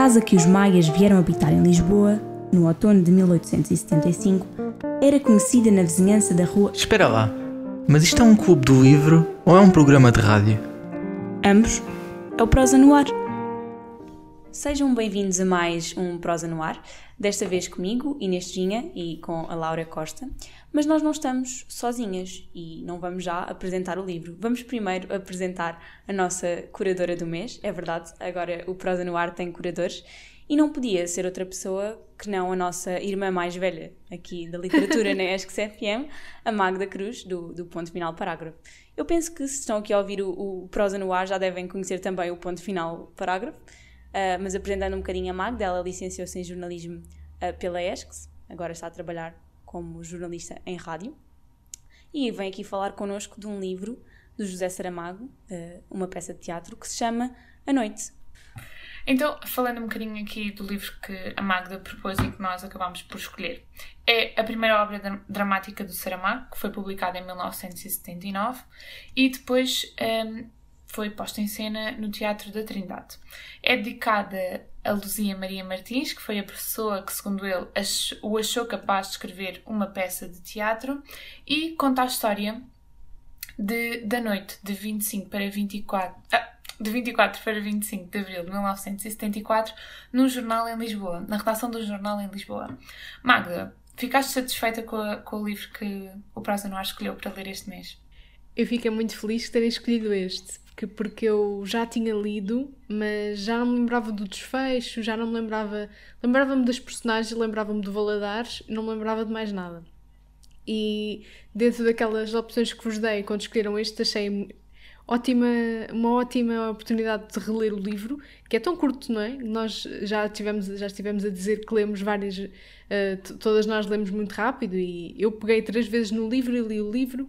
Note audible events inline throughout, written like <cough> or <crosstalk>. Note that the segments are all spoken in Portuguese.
casa que os maias vieram habitar em Lisboa, no outono de 1875, era conhecida na vizinhança da rua. Espera lá, mas isto é um clube do livro ou é um programa de rádio? Ambos. É o Prosa no Ar. Sejam bem-vindos a mais um Prosa no Ar, desta vez comigo, Inês Ginha, e com a Laura Costa. Mas nós não estamos sozinhas e não vamos já apresentar o livro. Vamos primeiro apresentar a nossa curadora do mês. É verdade, agora o Prosa no Ar tem curadores. E não podia ser outra pessoa que não a nossa irmã mais velha aqui da literatura na ESC CFM, a Magda Cruz, do, do Ponto Final Parágrafo. Eu penso que se estão aqui a ouvir o, o Prosa no Ar já devem conhecer também o Ponto Final Parágrafo, uh, mas apresentando um bocadinho a Magda, ela licenciou-se em jornalismo uh, pela ESC, agora está a trabalhar como jornalista em rádio, e vem aqui falar connosco de um livro do José Saramago, uh, uma peça de teatro que se chama A Noite. Então, falando um bocadinho aqui do livro que a Magda propôs e que nós acabámos por escolher, é a primeira obra dramática do Saramago, que foi publicada em 1979 e depois um, foi posta em cena no Teatro da Trindade. É dedicada a Luzia Maria Martins, que foi a pessoa que, segundo ele, o achou capaz de escrever uma peça de teatro, e conta a história de, da noite de 25 para 24. Ah, de 24 para 25 de abril de 1974, no jornal em Lisboa, na redação do jornal em Lisboa. Magda, ficaste satisfeita com, a, com o livro que o Prosa Noir escolheu para ler este mês? Eu fiquei muito feliz de terem escolhido este, porque, porque eu já tinha lido, mas já não me lembrava do desfecho, já não me lembrava. Lembrava-me das personagens, lembrava-me do Valadares, não me lembrava de mais nada. E dentro daquelas opções que vos dei quando escolheram este, achei ótima, uma ótima oportunidade de reler o livro, que é tão curto, não é? Nós já tivemos, já estivemos a dizer que lemos várias, uh, todas nós lemos muito rápido e eu peguei três vezes no livro e li o livro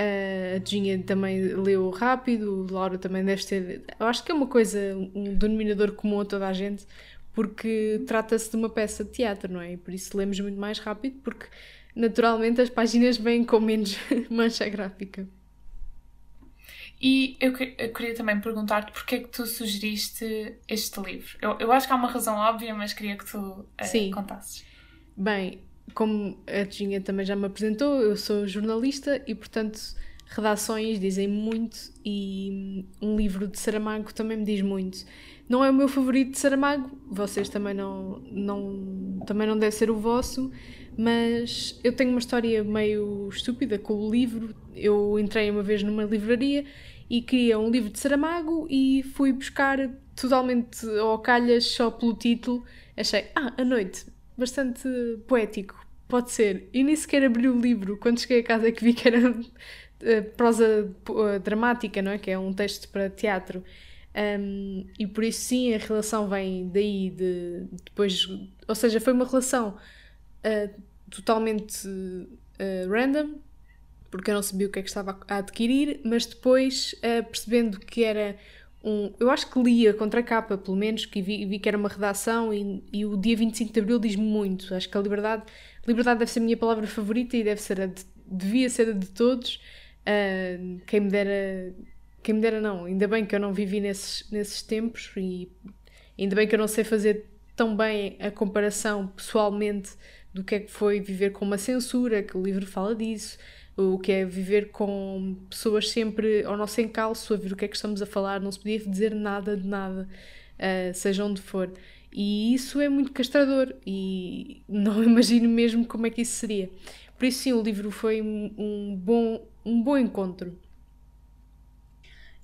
Uh, a Ginha também leu rápido, o Laura também deve ter. Eu acho que é uma coisa, um denominador comum a toda a gente, porque trata-se de uma peça de teatro, não é? E por isso lemos muito mais rápido, porque naturalmente as páginas vêm com menos <laughs> mancha gráfica. E eu, eu queria também perguntar-te porque é que tu sugeriste este livro. Eu, eu acho que há uma razão óbvia, mas queria que tu uh, contasses. Bem, como a Tinha também já me apresentou, eu sou jornalista e, portanto, redações dizem muito e um livro de Saramago também me diz muito. Não é o meu favorito de Saramago, vocês também não, não, também não deve ser o vosso, mas eu tenho uma história meio estúpida com o livro. Eu entrei uma vez numa livraria e queria um livro de Saramago e fui buscar totalmente ao calhas só pelo título. Achei, ah, a noite, bastante poético, pode ser. E nem sequer abri o livro. Quando cheguei a casa é que vi que era uh, prosa uh, dramática, não é? Que é um texto para teatro. Um, e por isso sim a relação vem daí de depois ou seja foi uma relação uh, totalmente uh, random porque eu não sabia o que é que estava a adquirir mas depois uh, percebendo que era um. Eu acho que li a contracapa, pelo menos, que vi, vi que era uma redação e, e o dia 25 de Abril diz-me muito. Acho que a liberdade. Liberdade deve ser a minha palavra favorita e deve ser a de, devia ser a de todos. Uh, quem me dera. Quem me dera, não. Ainda bem que eu não vivi nesses, nesses tempos e ainda bem que eu não sei fazer tão bem a comparação pessoalmente do que é que foi viver com uma censura, que o livro fala disso o que é viver com pessoas sempre ao nosso encalço, a ver o que é que estamos a falar, não se podia dizer nada de nada, uh, seja onde for. E isso é muito castrador e <laughs> não imagino mesmo como é que isso seria. Por isso, sim, o livro foi um, bom, um bom encontro.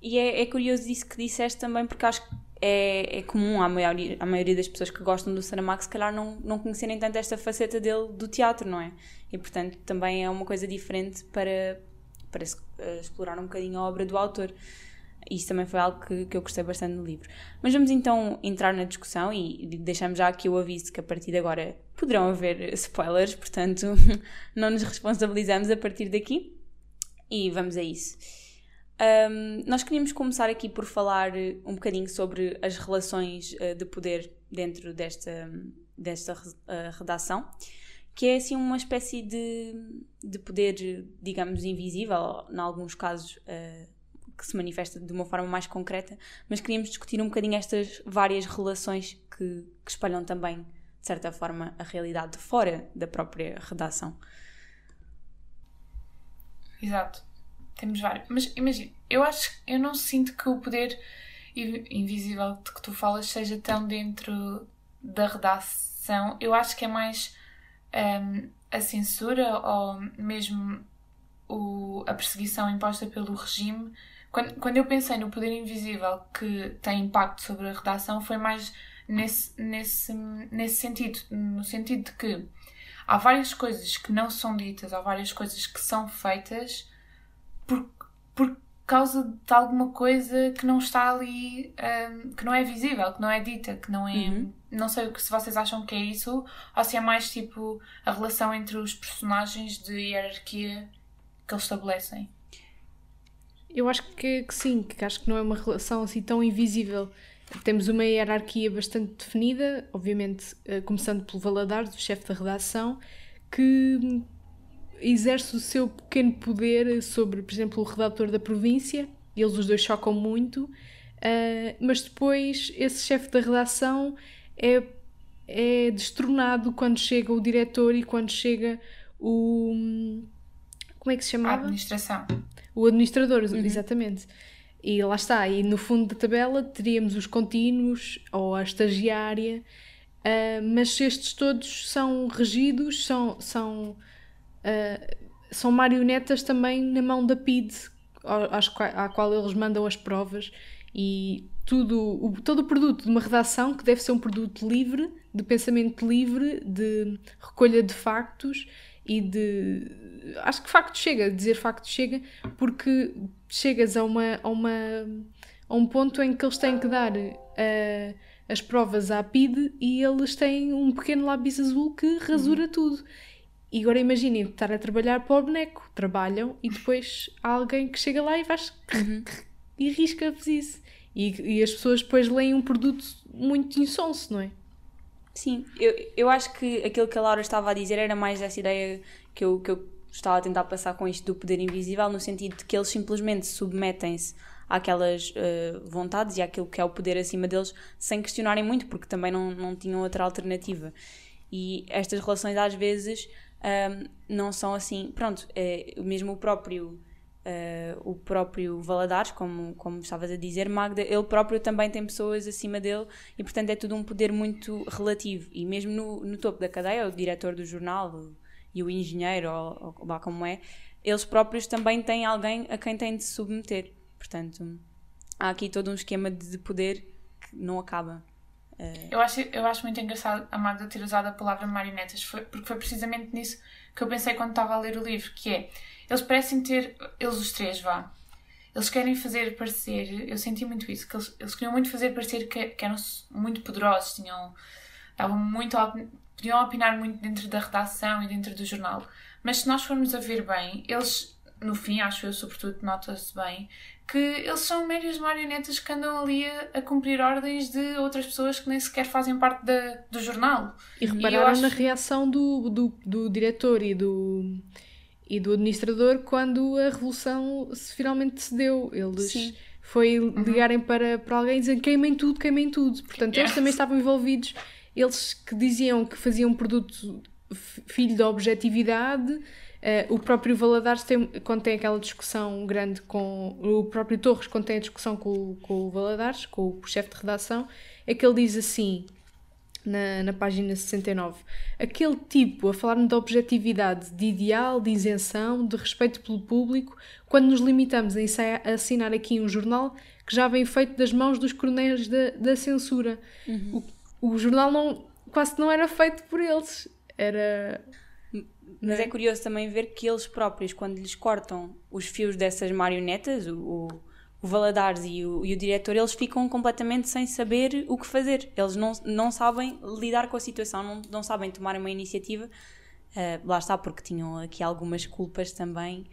E é, é curioso isso que disseste também, porque acho que é, é comum à maioria, à maioria das pessoas que gostam do Saramago se calhar não, não conhecerem tanto esta faceta dele do teatro, não é? E portanto também é uma coisa diferente para, para uh, explorar um bocadinho a obra do autor. Isso também foi algo que, que eu gostei bastante no livro. Mas vamos então entrar na discussão e deixamos já aqui o aviso que a partir de agora poderão haver <laughs> spoilers, portanto <laughs> não nos responsabilizamos a partir daqui. E vamos a isso. Um, nós queríamos começar aqui por falar um bocadinho sobre as relações uh, de poder dentro desta, desta uh, redação, que é assim uma espécie de, de poder, digamos, invisível, em alguns casos uh, que se manifesta de uma forma mais concreta, mas queríamos discutir um bocadinho estas várias relações que, que espalham também, de certa forma, a realidade fora da própria redação. Exato. Temos vários. Mas imagina, eu acho eu não sinto que o poder invisível de que tu falas seja tão dentro da redação. Eu acho que é mais um, a censura ou mesmo o, a perseguição imposta pelo regime. Quando, quando eu pensei no poder invisível que tem impacto sobre a redação, foi mais nesse, nesse, nesse sentido. No sentido de que há várias coisas que não são ditas, há várias coisas que são feitas por, por causa de alguma coisa que não está ali, um, que não é visível, que não é dita, que não é. Uhum. Não sei se vocês acham que é isso ou se é mais tipo a relação entre os personagens de hierarquia que eles estabelecem. Eu acho que, que sim, que acho que não é uma relação assim tão invisível. Temos uma hierarquia bastante definida, obviamente, eh, começando pelo Valadares, o chefe da redação, que exerce o seu pequeno poder sobre, por exemplo, o redator da província. Eles os dois chocam muito, uh, mas depois esse chefe da redação é, é destronado quando chega o diretor e quando chega o. Como é que se chamava? A administração. O administrador, uhum. exatamente. E lá está, e no fundo da tabela teríamos os contínuos ou a estagiária, uh, mas estes todos são regidos, são, são, uh, são marionetas também na mão da PID, às, à qual eles mandam as provas e tudo, o, todo o produto de uma redação que deve ser um produto livre, de pensamento livre, de recolha de factos e de. Acho que facto chega, dizer facto chega, porque chegas a, uma, a, uma, a um ponto em que eles têm que dar uh, as provas à PID e eles têm um pequeno lápis azul que rasura uhum. tudo. E agora imaginem estar a trabalhar para o boneco. Trabalham e depois há alguém que chega lá e faz. Uhum. <laughs> e risca-vos isso. E, e as pessoas depois leem um produto muito insonso, não é? Sim, eu, eu acho que aquilo que a Laura estava a dizer era mais essa ideia que eu, que eu estava a tentar passar com isto do poder invisível, no sentido de que eles simplesmente submetem-se àquelas uh, vontades e àquilo que é o poder acima deles sem questionarem muito, porque também não, não tinham outra alternativa. E estas relações às vezes um, não são assim. Pronto, é, mesmo o próprio uh, o próprio Valadares, como, como estavas a dizer, Magda, ele próprio também tem pessoas acima dele e, portanto, é tudo um poder muito relativo. E mesmo no, no topo da cadeia, o diretor do jornal o, e o engenheiro, ou, ou lá como é, eles próprios também têm alguém a quem têm de se submeter. Portanto, há aqui todo um esquema de poder que não acaba. Uh... Eu, acho, eu acho muito engraçado a Magda ter usado a palavra marionetas, foi, porque foi precisamente nisso que eu pensei quando estava a ler o livro, que é eles parecem ter, eles os três, vá. Eles querem fazer parecer, eu senti muito isso, que eles, eles queriam muito fazer parecer que, que eram muito poderosos, tinham, estavam muito, podiam opinar muito dentro da redação e dentro do jornal. Mas se nós formos a ver bem, eles, no fim, acho eu, sobretudo, nota-se bem, que eles são médias marionetas que andam ali a, a, cumprir ordens de outras pessoas que nem sequer fazem parte da, do jornal. E repararam e acho... na reação do, do, do diretor e do e do administrador quando a revolução se finalmente se deu. Eles Sim. foi uhum. ligarem para, para alguém e dizerem queimem tudo, queimem tudo. Portanto, yes. eles também estavam envolvidos. Eles que diziam que faziam um produto filho da objetividade. Uh, o próprio Valadares tem, quando tem aquela discussão grande com o próprio Torres, quando tem a discussão com, com o Valadares, com o chefe de redação, é que ele diz assim: na, na página 69. Aquele tipo a falar-me de objetividade, de ideal, de isenção, de respeito pelo público, quando nos limitamos a, assinar aqui um jornal que já vem feito das mãos dos coronéis da, da censura. Uhum. O, o jornal não, quase não era feito por eles. Era. Mas é? é curioso também ver que eles próprios, quando lhes cortam os fios dessas marionetas, o, o Valadares e o, e o diretor, eles ficam completamente sem saber o que fazer. Eles não, não sabem lidar com a situação, não, não sabem tomar uma iniciativa. Uh, lá está, porque tinham aqui algumas culpas também.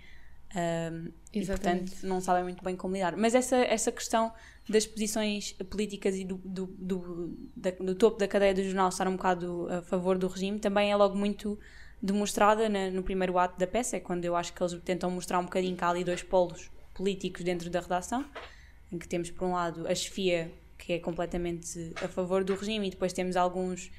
Uh, e, portanto, não sabem muito bem como lidar. Mas essa, essa questão das posições políticas e do, do, do, da, do topo da cadeia do jornal estar um bocado a favor do regime também é logo muito demonstrada na, no primeiro ato da peça, é quando eu acho que eles tentam mostrar um bocadinho que há ali dois polos políticos dentro da redação, em que temos, por um lado, a chefia, que é completamente a favor do regime, e depois temos alguns.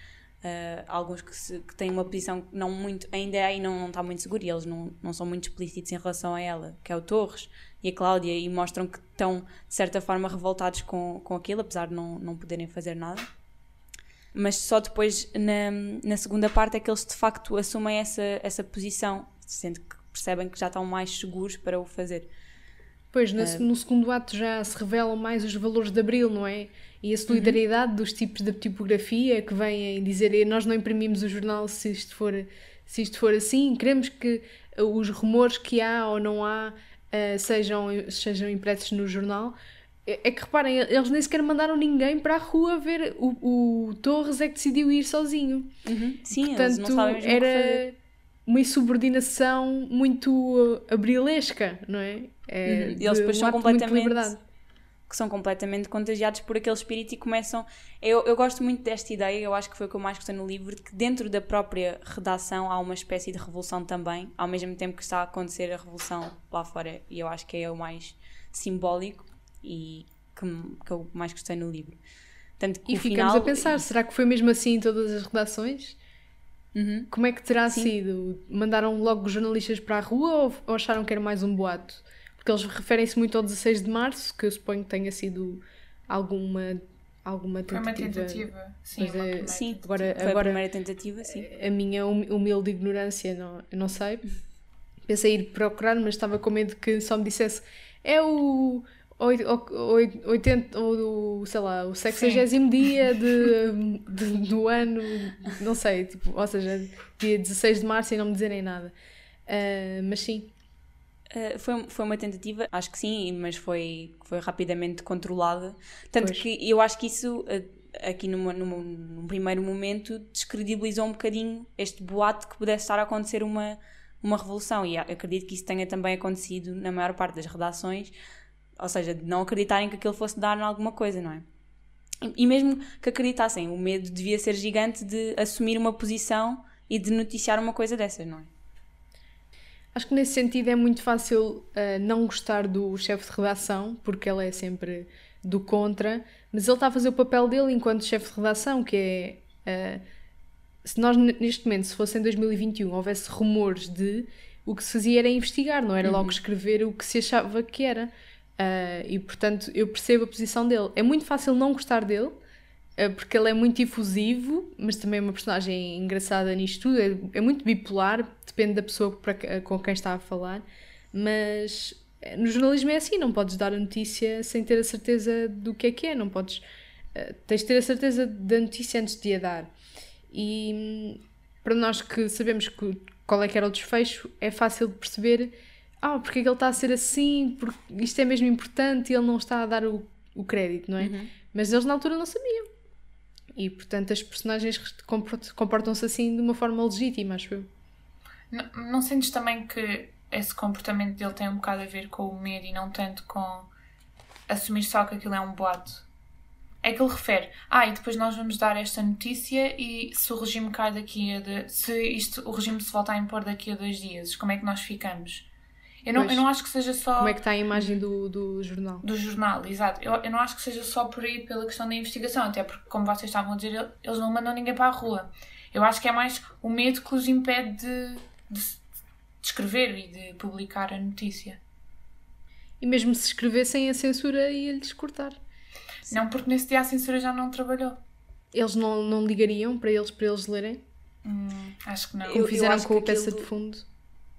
Uh, alguns que, se, que, têm uma posição não muito, ainda aí não, não está muito segura e eles não, não são muito explícitos em relação a ela, que é o Torres e a Cláudia, e mostram que estão de certa forma revoltados com, com aquilo, apesar de não, não poderem fazer nada mas só depois na, na segunda parte é que eles de facto assumem essa, essa posição, sendo que percebem que já estão mais seguros para o fazer. Pois, no, uh, no segundo ato já se revelam mais os valores de Abril, não é? E a solidariedade uhum. dos tipos de tipografia que vêm dizer nós não imprimimos o jornal se isto for, se isto for assim, queremos que os rumores que há ou não há uh, sejam, sejam impressos no jornal. É, é que reparem, eles nem sequer mandaram ninguém para a rua ver. O, o Torres é que decidiu ir sozinho. Uhum. Sim, Portanto, era uma insubordinação muito abrilesca, não é? É uhum. Eles depois um são completamente que são completamente contagiados por aquele espírito e começam. Eu, eu gosto muito desta ideia, eu acho que foi o que eu mais gostei no livro, de que dentro da própria redação há uma espécie de revolução também, ao mesmo tempo que está a acontecer a revolução lá fora, e eu acho que é o mais simbólico e que, que eu mais gostei no livro. Tanto que e ficamos final, a pensar, será que foi mesmo assim em todas as redações? Uhum. Como é que terá Sim. sido? Mandaram logo os jornalistas para a rua ou, ou acharam que era mais um boato? Porque eles referem-se muito ao 16 de março, que eu suponho que tenha sido alguma alguma tentativa. Foi uma tentativa, sim. É, sim, agora, foi agora, a primeira tentativa, sim. A minha humilde ignorância, não, não sei. <laughs> Pensei em ir procurar, mas estava com medo que só me dissesse é o 80, ou sei lá, o 60 dia de, <laughs> de, do ano, não sei, tipo, ou seja, dia 16 de março e não me dizerem nada. Uh, mas sim. Uh, foi, foi uma tentativa, acho que sim, mas foi, foi rapidamente controlada. Tanto pois. que eu acho que isso, uh, aqui numa, numa, num primeiro momento, descredibilizou um bocadinho este boato que pudesse estar a acontecer uma, uma revolução. E acredito que isso tenha também acontecido na maior parte das redações ou seja, de não acreditarem que aquilo fosse dar alguma coisa, não é? E mesmo que acreditassem, o medo devia ser gigante de assumir uma posição e de noticiar uma coisa dessas, não é? Acho que nesse sentido é muito fácil uh, não gostar do chefe de redação, porque ele é sempre do contra, mas ele está a fazer o papel dele enquanto chefe de redação, que é. Uh, se nós neste momento, se fosse em 2021, houvesse rumores de. O que se fazia era investigar, não era logo uhum. escrever o que se achava que era. Uh, e portanto eu percebo a posição dele. É muito fácil não gostar dele, porque ele é muito efusivo, mas também é uma personagem engraçada nisto tudo. É, é muito bipolar, depende da pessoa para, com quem está a falar. Mas eh, no jornalismo é assim: não podes dar a notícia sem ter a certeza do que é que é, não podes. Tens de ter a certeza da notícia antes de a dar. E hum, para nós que sabemos que, qual é que era o desfecho, é fácil de perceber ah, porque é que ele está a ser assim, porque isto é mesmo importante e ele não está a dar o, o crédito, não é? Uhum. Mas eles na altura não sabiam. E portanto as personagens comportam-se assim de uma forma legítima, acho eu. Não, não sentes também que esse comportamento dele tem um bocado a ver com o medo e não tanto com assumir só que aquilo é um boato? É que ele refere, ah, e depois nós vamos dar esta notícia e se o regime cai daqui a. De, se isto, o regime se volta a impor daqui a dois dias, como é que nós ficamos? Eu não, eu não acho que seja só. Como é que está a imagem do, do jornal? Do jornal, exato. Eu, eu não acho que seja só por aí pela questão da investigação, até porque, como vocês estavam a dizer, eles não mandam ninguém para a rua. Eu acho que é mais o medo que os impede de, de, de escrever e de publicar a notícia. E mesmo se escrevessem, a censura ia-lhes cortar. Não, porque nesse dia a censura já não trabalhou. Eles não, não ligariam para eles, para eles lerem? Hum, acho que não. Como fizeram com a peça de fundo.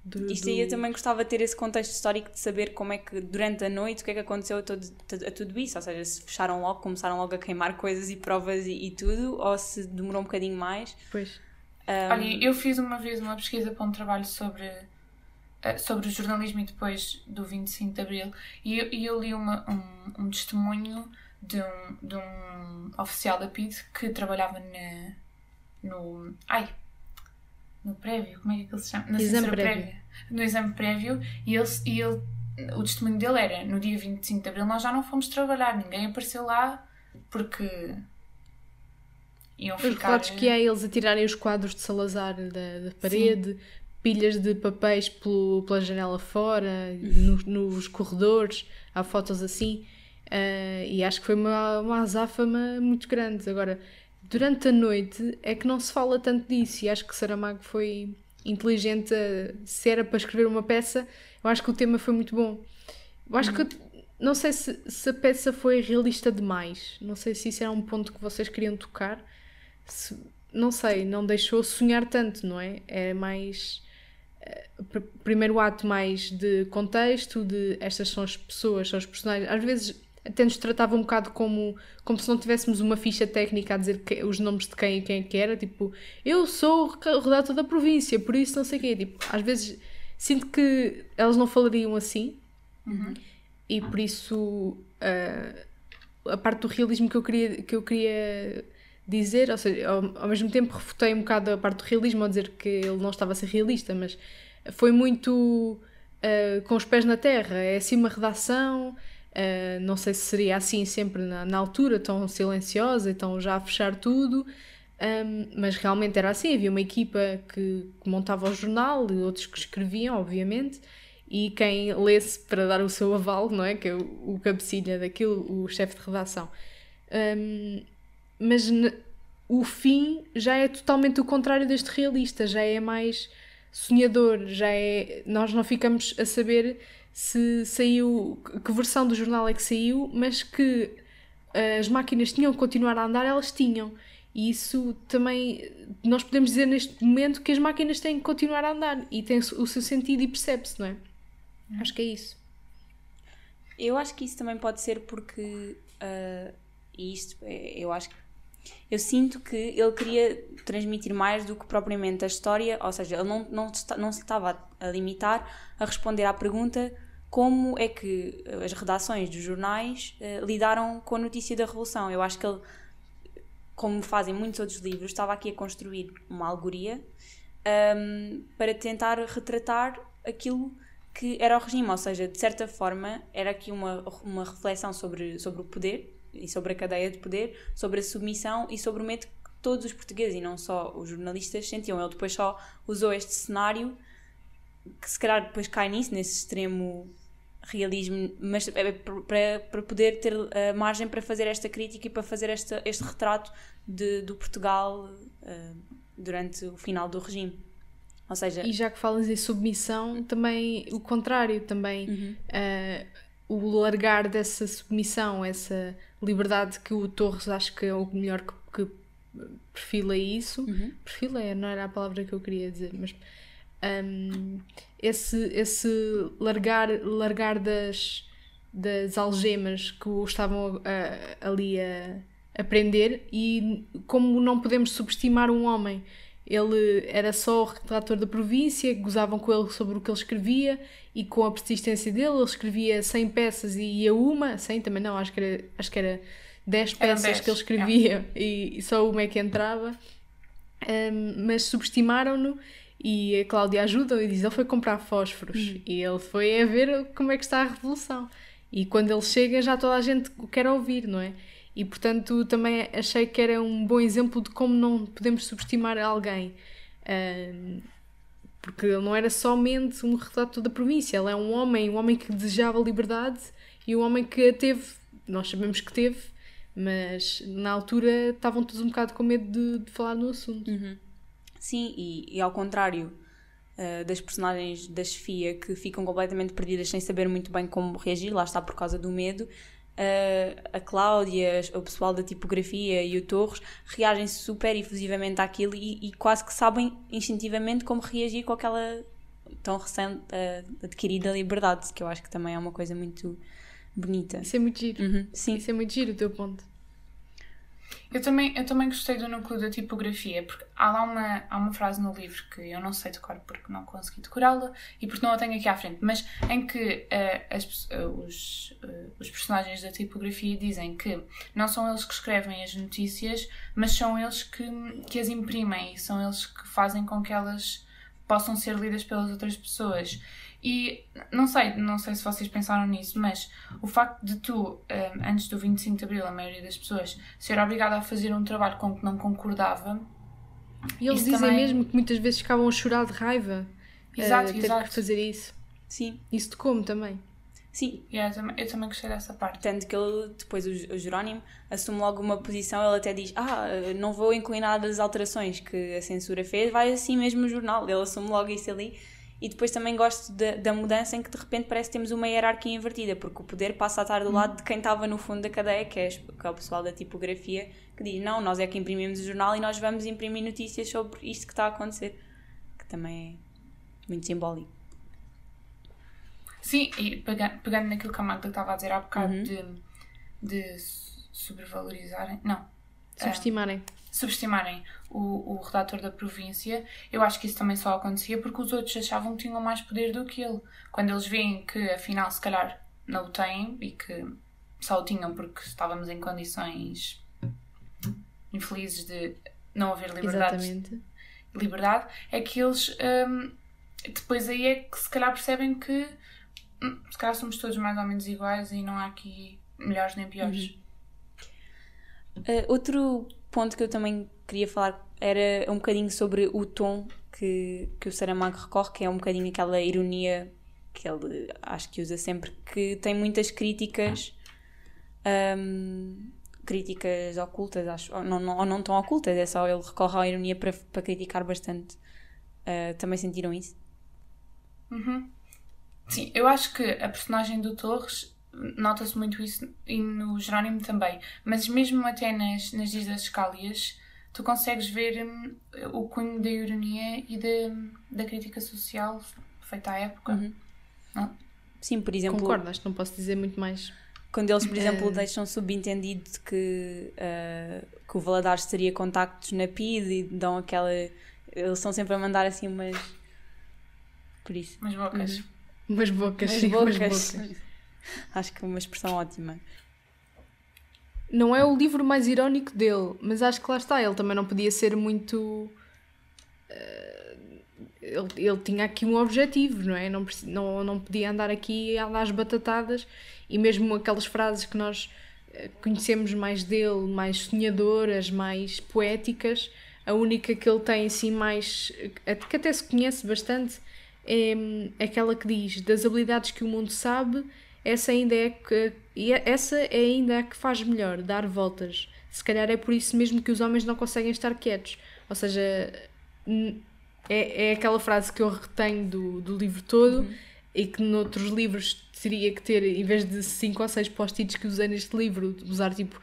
Do, Isto aí eu também gostava de ter esse contexto histórico de saber como é que durante a noite o que é que aconteceu a, todo, a tudo isso, ou seja, se fecharam logo, começaram logo a queimar coisas e provas e, e tudo, ou se demorou um bocadinho mais. Pois. Um... Olha, eu fiz uma vez uma pesquisa para um trabalho sobre, eh, sobre o jornalismo e depois do 25 de Abril e eu, e eu li uma, um, um testemunho de um, de um oficial da PID que trabalhava na, no. Ai, no prévio, como é que ele se chama? Na exame prévio. No exame prévio, e ele, e ele, o testemunho dele era: no dia 25 de abril nós já não fomos trabalhar, ninguém apareceu lá porque iam os ficar. Os que é eles a tirarem os quadros de Salazar da, da parede, Sim. pilhas de papéis pelo, pela janela fora, no, nos corredores, há fotos assim. Uh, e acho que foi uma, uma azáfama muito grande. Agora, durante a noite é que não se fala tanto disso, e acho que Saramago foi inteligente. Se era para escrever uma peça, eu acho que o tema foi muito bom. Eu acho que não sei se, se, a peça foi realista demais. Não sei se isso era um ponto que vocês queriam tocar. Se, não sei, não deixou sonhar tanto, não é? É mais. Uh, primeiro ato mais de contexto, de estas são as pessoas, são os personagens. Às vezes até nos tratava um bocado como, como se não tivéssemos uma ficha técnica a dizer que, os nomes de quem e quem é que era. Tipo, eu sou o redator da província, por isso não sei o quê. Tipo, às vezes sinto que elas não falariam assim. Uhum e por isso uh, a parte do realismo que eu queria, que eu queria dizer, ou seja, ao, ao, mesmo tempo refutei um bocado a parte do realismo ao dizer que ele não estava a ser realista, mas foi muito uh, com os pés na terra, é assim uma redação, uh, não sei se seria assim sempre na, na altura, tão silenciosa e tão já a fechar tudo, um, mas realmente era assim, havia uma equipa que, que montava o jornal, e outros que escreviam, obviamente, e quem lesse para dar o seu aval, não é? Que é o, o cabecilha daquilo, o chefe de redação. Um, mas o fim já é totalmente o contrário deste realista, já é mais sonhador, já é. Nós não ficamos a saber se saiu. que versão do jornal é que saiu, mas que as máquinas tinham que continuar a andar, elas tinham. E isso também, nós podemos dizer neste momento que as máquinas têm que continuar a andar e tem o seu sentido e percebe-se, não é? Acho que é isso. Eu acho que isso também pode ser porque. Uh, isto, é, eu acho que. Eu sinto que ele queria transmitir mais do que propriamente a história, ou seja, ele não, não, não se estava a limitar a responder à pergunta como é que as redações dos jornais uh, lidaram com a notícia da Revolução. Eu acho que ele, como fazem muitos outros livros, estava aqui a construir uma alegoria um, para tentar retratar aquilo que era o regime, ou seja, de certa forma era aqui uma, uma reflexão sobre, sobre o poder e sobre a cadeia de poder, sobre a submissão e sobre o medo que todos os portugueses e não só os jornalistas sentiam. Ele depois só usou este cenário que se calhar depois cai nisso, nesse extremo realismo, mas é para, para poder ter a margem para fazer esta crítica e para fazer esta, este retrato de, do Portugal uh, durante o final do regime. Ou seja... E já que falas em submissão, também o contrário, também uhum. uh, o largar dessa submissão, essa liberdade que o Torres acho que é o melhor que, que perfila isso. Uhum. Perfila é, não era a palavra que eu queria dizer, mas um, esse, esse largar, largar das, das algemas que o estavam a, ali a aprender e como não podemos subestimar um homem ele era só o redator da província, gozavam com ele sobre o que ele escrevia e com a persistência dele, ele escrevia 100 peças e ia uma, 100 também não, acho que era, acho que era 10 peças 10, que ele escrevia é. e, e, só uma é que entrava. Um, mas subestimaram-no e a Cláudia ajuda e diz: ele foi comprar fósforos uhum. e ele foi a ver como é que está a revolução. E quando ele chega, já toda a gente o quer ouvir, não é? E portanto também achei que era um bom exemplo de como não podemos subestimar alguém. Porque ele não era somente um retrato da província, ele é um homem, um homem que desejava liberdade e um homem que a teve, nós sabemos que teve, mas na altura estavam todos um bocado com medo de, de falar no assunto. Uhum. Sim, e, e, ao contrário uh, das personagens da Sofia que ficam completamente perdidas sem saber muito bem como reagir, lá está por causa do medo, a Cláudia, o pessoal da tipografia e o Torres reagem super efusivamente àquilo e, e, quase que sabem instintivamente como reagir com aquela tão recente uh, adquirida liberdade, que eu acho que também é uma coisa muito bonita. Isso é muito giro. Uhum, sim. Isso é muito giro o teu ponto. Eu também, eu também gostei do núcleo da tipografia, porque há lá uma, há uma frase no livro que eu não sei decorar porque não consegui decorá-la e porque não a tenho aqui à frente, mas em que uh, as, uh, os, uh, os personagens da tipografia dizem que não são eles que escrevem as notícias, mas são eles que, que as imprimem e são eles que fazem com que elas possam ser lidas pelas outras pessoas. E não sei, não sei se vocês pensaram nisso, mas o facto de tu, um, antes do 25 de Abril, a maioria das pessoas, ser obrigada a fazer um trabalho com que não concordava. E eles dizem também... mesmo que muitas vezes ficavam a chorar de raiva. Exato, uh, ter exato. que fazer isso. Sim, Isso de como também. sim. Yeah, eu, também, eu também gostei dessa parte. Tanto que ele, depois o, o Jerónimo assume logo uma posição, ele até diz: Ah, não vou incluir nada das alterações que a censura fez, vai assim mesmo no jornal. Ele assume logo isso ali. E depois também gosto da, da mudança em que de repente parece que temos uma hierarquia invertida, porque o poder passa a estar do lado de quem estava no fundo da cadeia, que é, que é o pessoal da tipografia, que diz: Não, nós é que imprimimos o jornal e nós vamos imprimir notícias sobre isto que está a acontecer. Que também é muito simbólico. Sim, e pega- pegando naquilo que a Magda estava a dizer há bocado Uhum. de, de sobrevalorizarem. Não. Subestimarem. Subestimarem o, o redator da província, eu acho que isso também só acontecia porque os outros achavam que tinham mais poder do que ele. Quando eles veem que afinal se calhar não o têm e que só o tinham porque estávamos em condições infelizes de não haver liberdade, Exatamente. liberdade é que eles hum, depois aí é que se calhar percebem que hum, se calhar somos todos mais ou menos iguais e não há aqui melhores nem piores. Uh, outro ponto que eu também queria falar era um bocadinho sobre o tom que, que o Saramago recorre, que é um bocadinho aquela ironia que ele acho que usa sempre, que tem muitas críticas, um, críticas ocultas, acho, ou não, ou não tão ocultas, é só ele recorre à ironia para, para criticar bastante. Uh, também sentiram isso? Uhum. Sim, eu acho que a personagem do Torres nota-se muito isso e no Jerónimo também, mas mesmo até nas, nas Dias das Escálias tu consegues ver hum, o cunho da ironia e da, da crítica social feita à época. Uhum. Não? Sim, por exemplo, Concordo, acho que não posso dizer muito mais. Quando eles, por exemplo, Eh. deixam subentendido que, eh, que o Valadares teria contactos na PID e dão aquela. Eles estão sempre a mandar assim umas. Por isso. Mas bocas. Umas bocas, Umas sim, umas bocas. <laughs> Acho que é uma expressão ótima. Não é o livro mais irónico dele, mas acho que lá está, ele também não podia ser muito. eh, ele, ele tinha aqui um objetivo, não é? Não, não, não podia andar aqui a dar as batatadas e mesmo aquelas frases que nós eh, conhecemos mais dele, mais sonhadoras, mais poéticas, a única que ele tem assim mais. que até se conhece bastante é hum, aquela que diz: das habilidades que o mundo sabe, essa ainda é que e é- essa é ainda a que faz melhor, dar voltas. Se calhar é por isso mesmo que os homens não conseguem estar quietos. Ou seja, é, é aquela frase que eu retenho do, do livro todo e que noutros livros teria que ter, em vez de 5 ou 6 post-its que usei neste livro, usar tipo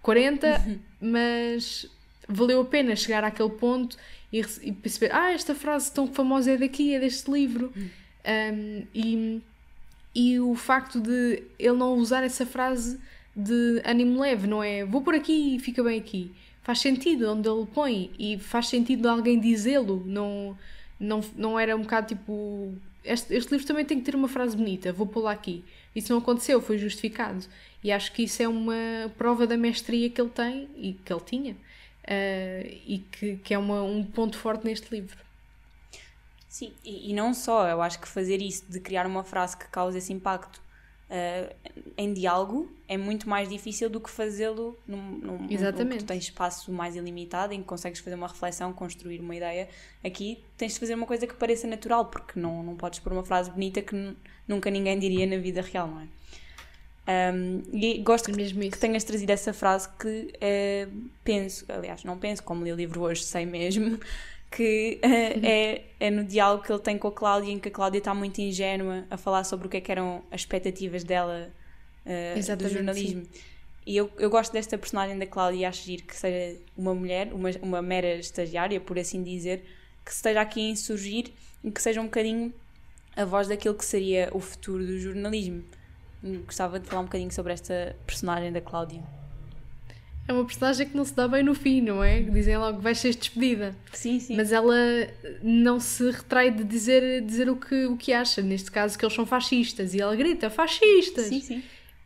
40, mas valeu a pena chegar àquele ponto e, e perceber, ah, esta frase tão famosa é daqui, é deste livro. Um, e, e o facto de ele não usar essa frase de ânimo leve, não é vou por aqui e fica bem aqui. Faz sentido onde ele põe e faz sentido alguém dizê-lo. Não, não, não era um bocado tipo. Este, este livro também tem que ter uma frase bonita, vou pô-la aqui. Isso não aconteceu, foi justificado. E acho que isso é uma prova da mestria que ele tem e que ele tinha. eh, e que, que é uma, um ponto forte neste livro. Sim, e, e não só, eu acho que fazer isso de criar uma frase que cause esse impacto eh, em diálogo é muito mais difícil do que fazê-lo num, num, Exatamente. num que tu tens espaço mais ilimitado em que consegues fazer uma reflexão, construir uma ideia. Aqui tens de fazer uma coisa que pareça natural, porque não, não podes pôr uma frase bonita que nu- nunca ninguém diria na vida real, não é? Um, e gosto É que, mesmo que tenhas trazido essa frase que eh, penso, aliás, não penso, como li o livro hoje, sei mesmo, que eh, é, é no diálogo que ele tem com a Cláudia, em que a Cláudia está muito ingênua a falar sobre o que é que eram as expectativas dela eh, do jornalismo. E eu, eu gosto desta personagem da Cláudia e acho giro que seja uma mulher, uma, uma mera estagiária, por assim dizer, que esteja aqui a insurgir e que seja um bocadinho a voz daquilo que seria o futuro do jornalismo. Hum, Gostava de falar um bocadinho sobre esta personagem da Cláudia. É uma personagem que não se dá bem no fim, não é? Dizem logo que vais ser despedida. Sim, sim. Mas ela não se retrai de dizer, dizer o, que, o que acha. Neste caso, que eles são fascistas. E ela grita: fascistas! sim, sim.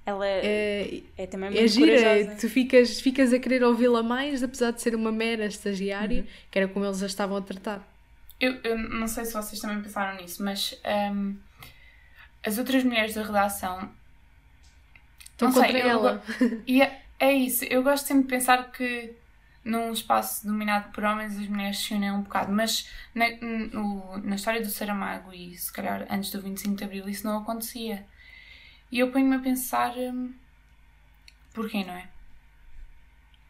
Ela é, É, também muito é gira, corajosa. tu ficas, ficas a querer ouvi-la mais, apesar de ser uma mera estagiária, Uhum. que era como eles a estavam a tratar. Eu, eu não sei se vocês também pensaram nisso, mas hum, as outras mulheres da redação Estão Não sei, contra eu ela. <laughs> É, isso, eu gosto sempre de pensar que num espaço dominado por homens as mulheres se unem um bocado, mas na, no, na história do Saramago e se calhar antes do 25 de Abril isso não acontecia. E eu ponho-me a pensar hum, porquê, não é?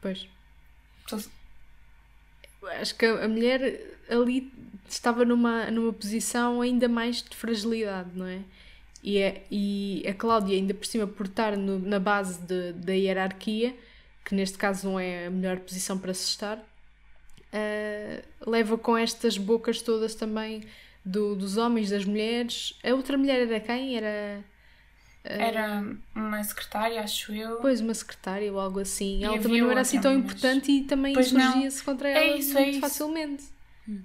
Pois. Só- Acho que a a mulher ali estava numa, numa posição ainda mais de fragilidade, não é? E, é, e a Cláudia, ainda por cima, por estar no- na base de- da hierarquia, que neste caso não é a melhor posição para se estar, ah, leva com estas bocas todas também do- dos homens, das mulheres. A outra mulher era quem? Era. Era uma secretária, acho eu. Pois, uma secretária ou algo assim. E Ela também não era assim tão importante e também insurgia-se contra É ela isso, é muito isso. facilmente.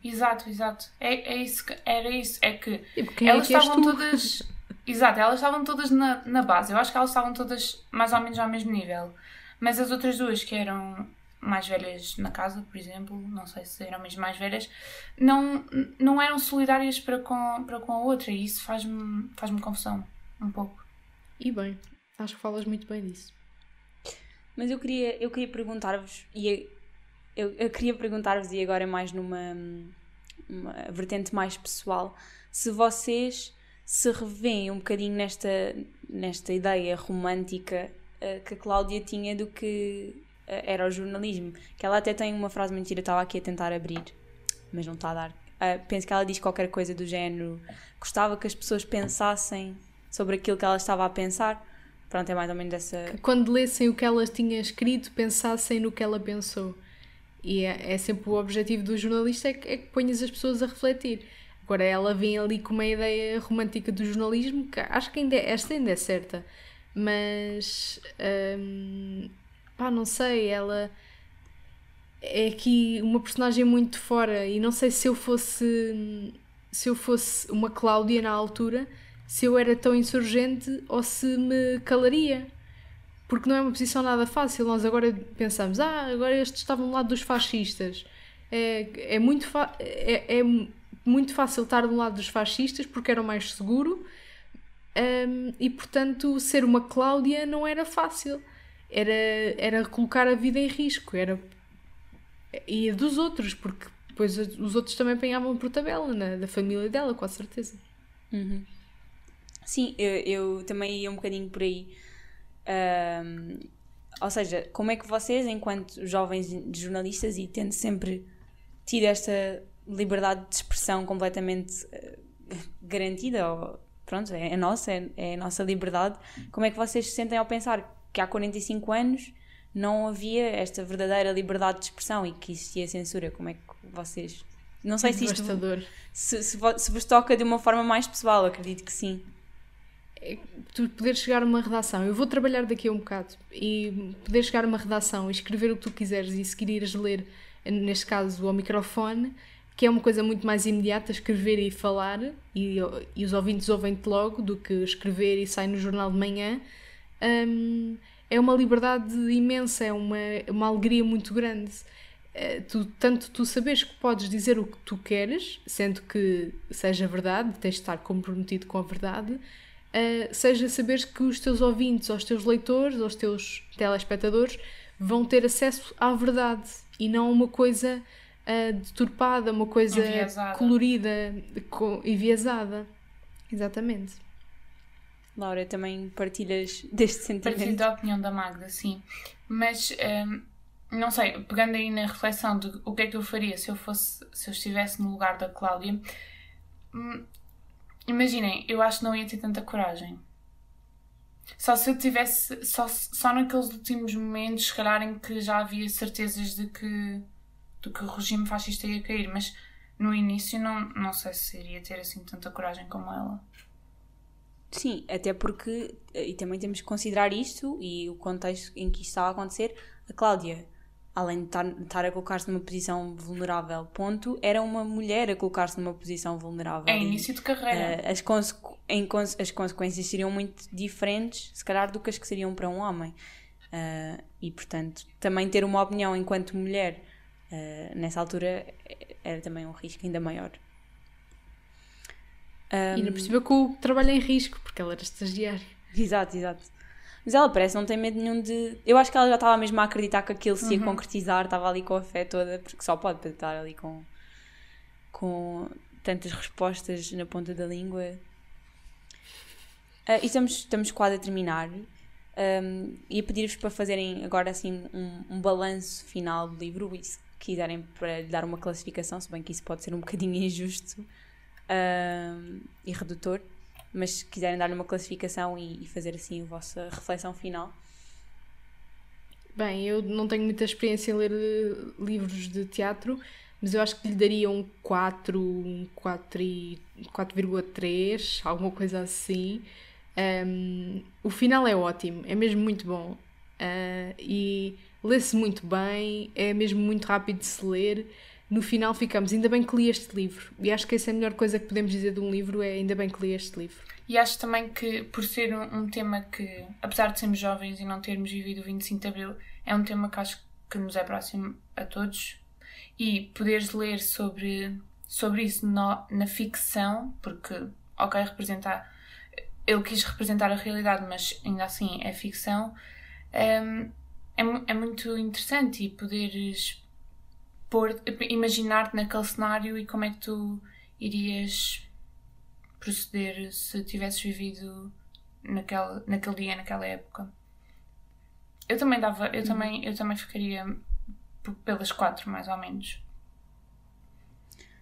Exato, exato. É, é isso que, era isso. É que elas é que estavam todas. <laughs> Exato, elas estavam todas na, na base. Eu acho que elas estavam todas mais ou menos ao mesmo nível. Mas as outras duas, que eram mais velhas na casa, por exemplo, não sei se eram mesmo mais velhas, não, não eram solidárias para com, para com a outra. E isso faz-me faz confusão. Um pouco. E bem, acho que falas muito bem disso. Mas eu queria, eu queria perguntar-vos, e eu, eu queria perguntar-vos, e agora é mais numa uma vertente mais pessoal, se vocês se revêem um bocadinho nesta, nesta ideia romântica eh, que a Cláudia tinha do que eh, era o jornalismo. Que ela até tem uma frase mentira, estava aqui a tentar abrir, mas não está a dar. Ah, penso que ela diz qualquer coisa do género. Gostava que as pessoas pensassem sobre aquilo que ela estava a pensar. Pronto, é mais ou menos essa, Quando lessem o que ela tinha escrito, pensassem no que ela pensou. E é, é sempre o objetivo do jornalista é que, é que ponhas as pessoas a refletir. Agora ela vem ali com uma ideia romântica do jornalismo que acho que ainda é, esta ainda é certa. Mas hum, pá, não sei, ela é aqui uma personagem muito fora e não sei se eu fosse se eu fosse uma Cláudia na altura, se eu era tão insurgente ou se me calaria. Porque não é uma posição nada fácil. Nós agora pensamos, ah, agora estes estavam do lado dos fascistas. É, é, muito, é, é muito fácil estar do lado dos fascistas porque era o mais seguro. Hum, e portanto, ser uma Cláudia não era fácil. Era, era colocar a vida em risco. Era, e a dos outros, porque depois os outros também apanhavam por tabela, na, da família dela, com certeza. Sim, eu, eu também ia um bocadinho por aí. Ahm, ou seja, como é que vocês, enquanto jovens jornalistas e tendo sempre tido esta liberdade de expressão completamente eh, garantida, ou, pronto, é, é nossa, é, é a nossa liberdade, como é que vocês se sentem ao pensar que há 45 anos não havia esta verdadeira liberdade de expressão e que existia censura? Como é que vocês. Não sei se isto se, se, se vos toca de uma forma mais pessoal, acredito que sim. tu poderes chegar a uma redação, eu vou trabalhar daqui a um bocado, e poder chegar a uma redação e escrever o que tu quiseres e seguir ires ler, neste caso, ao microfone, que é uma coisa muito mais imediata, escrever e falar, e, e os ouvintes ouvem-te logo, do que escrever e sai no jornal de manhã, hum, é uma liberdade imensa, é uma, uma alegria muito grande. Eh, Tu, tanto tu saberes que podes dizer o que tu queres, sendo que seja verdade, tens de estar comprometido com a verdade, Uh, seja saberes que os teus ouvintes, ou os teus leitores, os teus telespectadores vão ter acesso à verdade e não a uma coisa uh, deturpada, uma coisa Enviesada. colorida, co- enviesada. Exatamente. Laura, também partilhas deste Partilho sentimento? da opinião da Magda, sim. Mas, hum, não sei, pegando aí na reflexão de o que é que eu faria se eu fosse, se eu estivesse no lugar da Cláudia, hum, imaginem, eu acho que não ia ter tanta coragem. Só se eu tivesse, só, só naqueles últimos momentos, se calhar, em que já havia certezas de que, de que o regime fascista ia cair, mas no início não, não sei se iria ter assim tanta coragem como ela. Sim, até porque, eh, e também temos que considerar isto e o contexto em que isto está a acontecer, a Cláudia, além de estar, a colocar-se numa posição vulnerável, ponto, era uma mulher a colocar-se numa posição vulnerável. É início de carreira. eh, as, em as consequências seriam muito diferentes, se calhar, do que as que seriam para um homem. Eh, e, portanto, também ter uma opinião enquanto mulher eh, nessa altura eh, era também um risco ainda maior. E ainda percebeu que o trabalho é em risco, porque ela era estagiária. Exato, exato. Mas ela parece não tem medo nenhum de. Eu acho que ela já estava mesmo a acreditar que aquilo se ia concretizar, estava ali com a fé toda, porque só pode estar ali com, com tantas respostas na ponta da língua. Uh, e estamos, estamos quase a terminar. Um, e pedir-vos para fazerem agora assim um, um balanço final do livro se quiserem para lhe dar uma classificação, se bem que isso pode ser um <laughs> bocadinho injusto um, e redutor, mas se quiserem dar-lhe uma classificação e, e, fazer assim a vossa reflexão final. Bem, eu não tenho muita experiência em ler eh, livros de teatro, mas eu acho que lhe daria um 4, um 4,3, alguma coisa assim. Um, o final é ótimo, é mesmo muito bom. Uh, e lê-se muito bem, é mesmo muito rápido de se ler. No final ficamos, ainda bem que li este livro. E acho que essa é a melhor coisa que podemos dizer de um livro, é ainda bem que li este livro. E acho também que, por ser um, um tema que, apesar de sermos jovens e não termos vivido o 25 de Abril, é um tema que acho que nos é próximo a todos. E poderes ler sobre, sobre isso no, na ficção, porque, ok, representar. Ele quis representar a realidade, mas ainda assim é ficção. Um, é, é muito interessante e poderes imaginar-te naquele cenário e como é que tu irias proceder se tivesses vivido naquele, naquele dia, naquela época. Eu também dava, eu também, eu também ficaria pelas quatro, mais ou menos.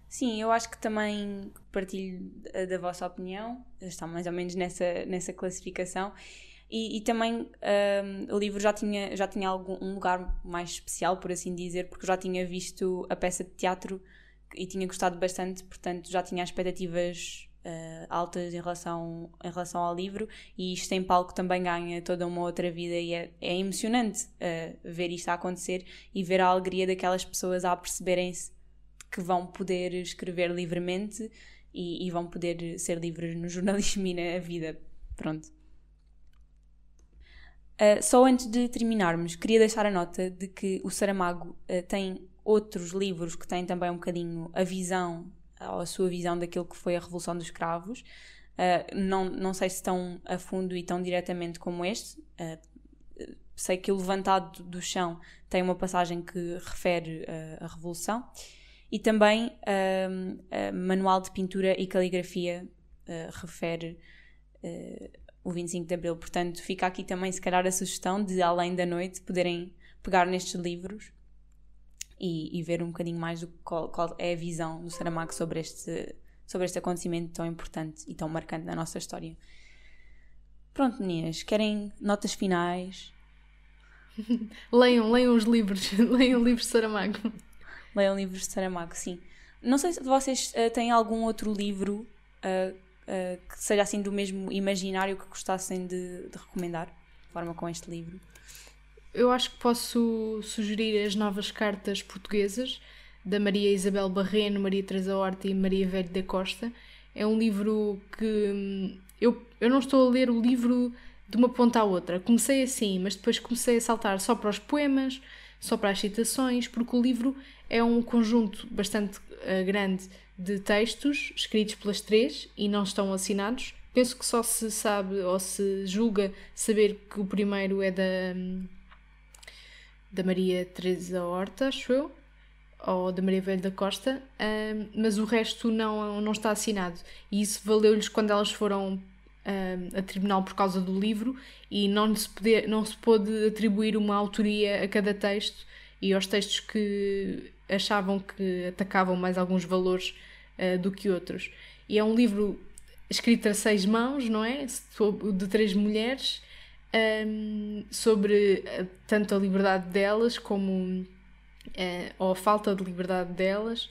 Sim, eu acho que também partilho da vossa opinião, está mais ou menos nessa, nessa classificação. E, e também um, o livro já tinha, já tinha algum, um lugar mais especial, por assim dizer, porque eu já tinha visto a peça de teatro e tinha gostado bastante, portanto já tinha expectativas uh, altas em relação, em relação ao livro e isto em palco também ganha toda uma outra vida e é, é emocionante uh, ver isto a acontecer e ver a alegria daquelas pessoas a perceberem-se que vão poder escrever livremente e, e vão poder ser livres no jornalismo <laughs> e na vida. Pronto. Uh, só antes de terminarmos, queria deixar a nota de que o Saramago uh, tem outros livros que têm também um bocadinho a visão, ou a sua visão daquilo que foi a Revolução dos Cravos. Uh, não, não sei se tão a fundo e tão diretamente como este. sei que o Levantado do Chão tem uma passagem que refere a Revolução. E também Manual de Pintura e Caligrafia refere o 25 de Abril. Portanto, fica aqui também, se calhar, a sugestão de, além da noite, poderem pegar nestes livros e, e ver um bocadinho mais do qual, qual, é a visão do Saramago sobre este, sobre este acontecimento tão importante e tão marcante na nossa história. Pronto, meninas, querem notas finais? <laughs> leiam, leiam os livros, <laughs> leiam livros de Saramago. Leiam livros de Saramago, sim. Não sei se vocês uh, têm algum outro livro uh, uh, que seja assim do mesmo imaginário que gostassem de, de recomendar, de forma com este livro? Eu acho que posso sugerir as novas cartas portuguesas da Maria Isabel Barreno, Maria Teresa Horta e Maria Velho da Costa. É um livro que hum, eu, eu não estou a ler o livro de uma ponta à outra. Comecei assim, mas depois comecei a saltar só para os poemas, só para as citações, porque o livro é um conjunto bastante uh, grande de textos escritos pelas três e não estão assinados. Penso que só se sabe ou se julga saber que o primeiro é da, da Maria Teresa Horta, acho eu, ou da Maria Velho da Costa, mas o resto não, não está assinado. E isso valeu-lhes quando elas foram a tribunal por causa do livro e não se, poder, não se pôde atribuir uma autoria a cada texto e aos textos que achavam que atacavam mais alguns valores uh, do que outros. E é um livro escrito a seis mãos, não é? De três mulheres, um, ehm, sobre uh, tanto a liberdade delas como uh, ou a falta de liberdade delas,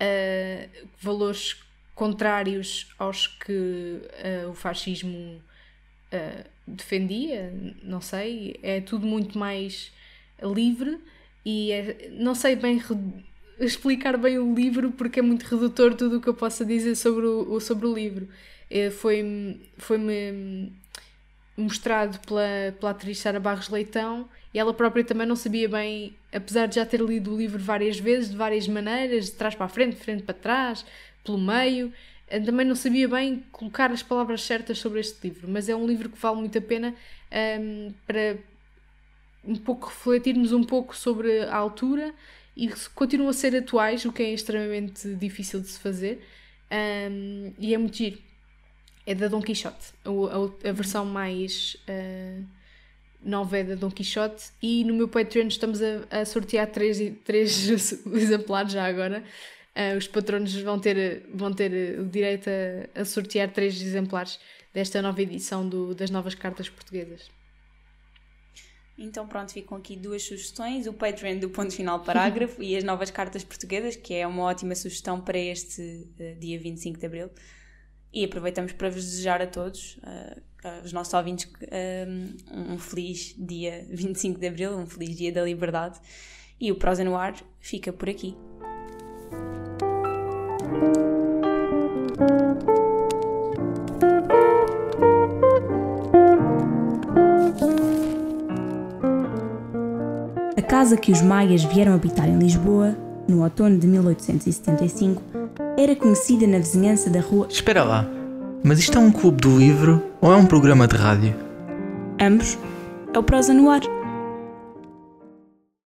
uh, valores contrários aos que o fascismo defendia, não sei, é tudo muito mais livre e é, não sei bem explicar bem o livro porque é muito redutor tudo o que eu possa dizer sobre o, sobre o livro. É, Foi-me foi mostrado pela, pela atriz Sara Barros Leitão e ela própria também não sabia bem, apesar de já ter lido o livro várias vezes, de várias maneiras, de trás para a frente, de frente para trás, pelo meio, também não sabia bem colocar as palavras certas sobre este livro, mas é um livro que vale muito a pena um, para um pouco refletirmos um pouco sobre a altura e continuam a ser atuais, o que é extremamente difícil de se fazer. Um, e é muito giro. É da Don Quixote, a, a, a versão mais uh, nova é da Don Quixote. E no meu Patreon estamos a, a sortear três, três <laughs> exemplares já agora. Uh, os patronos vão ter, vão ter o direito a, a sortear três exemplares desta nova edição do, das novas cartas portuguesas. Então pronto, ficam aqui duas sugestões, o Patreon do ponto final parágrafo <laughs> e as novas cartas portuguesas, que é uma ótima sugestão para este uh, dia 25 de Abril. E aproveitamos para vos desejar a todos, uh, aos nossos ouvintes, uh, um feliz dia 25 de Abril, um feliz dia da liberdade. E o Prosa no Ar fica por aqui. Casa que os maias vieram habitar em Lisboa, no outono de 1875, era conhecida na vizinhança da rua. Espera lá, mas isto é um clube do livro ou é um programa de rádio? Ambos. É o Prosa no Ar.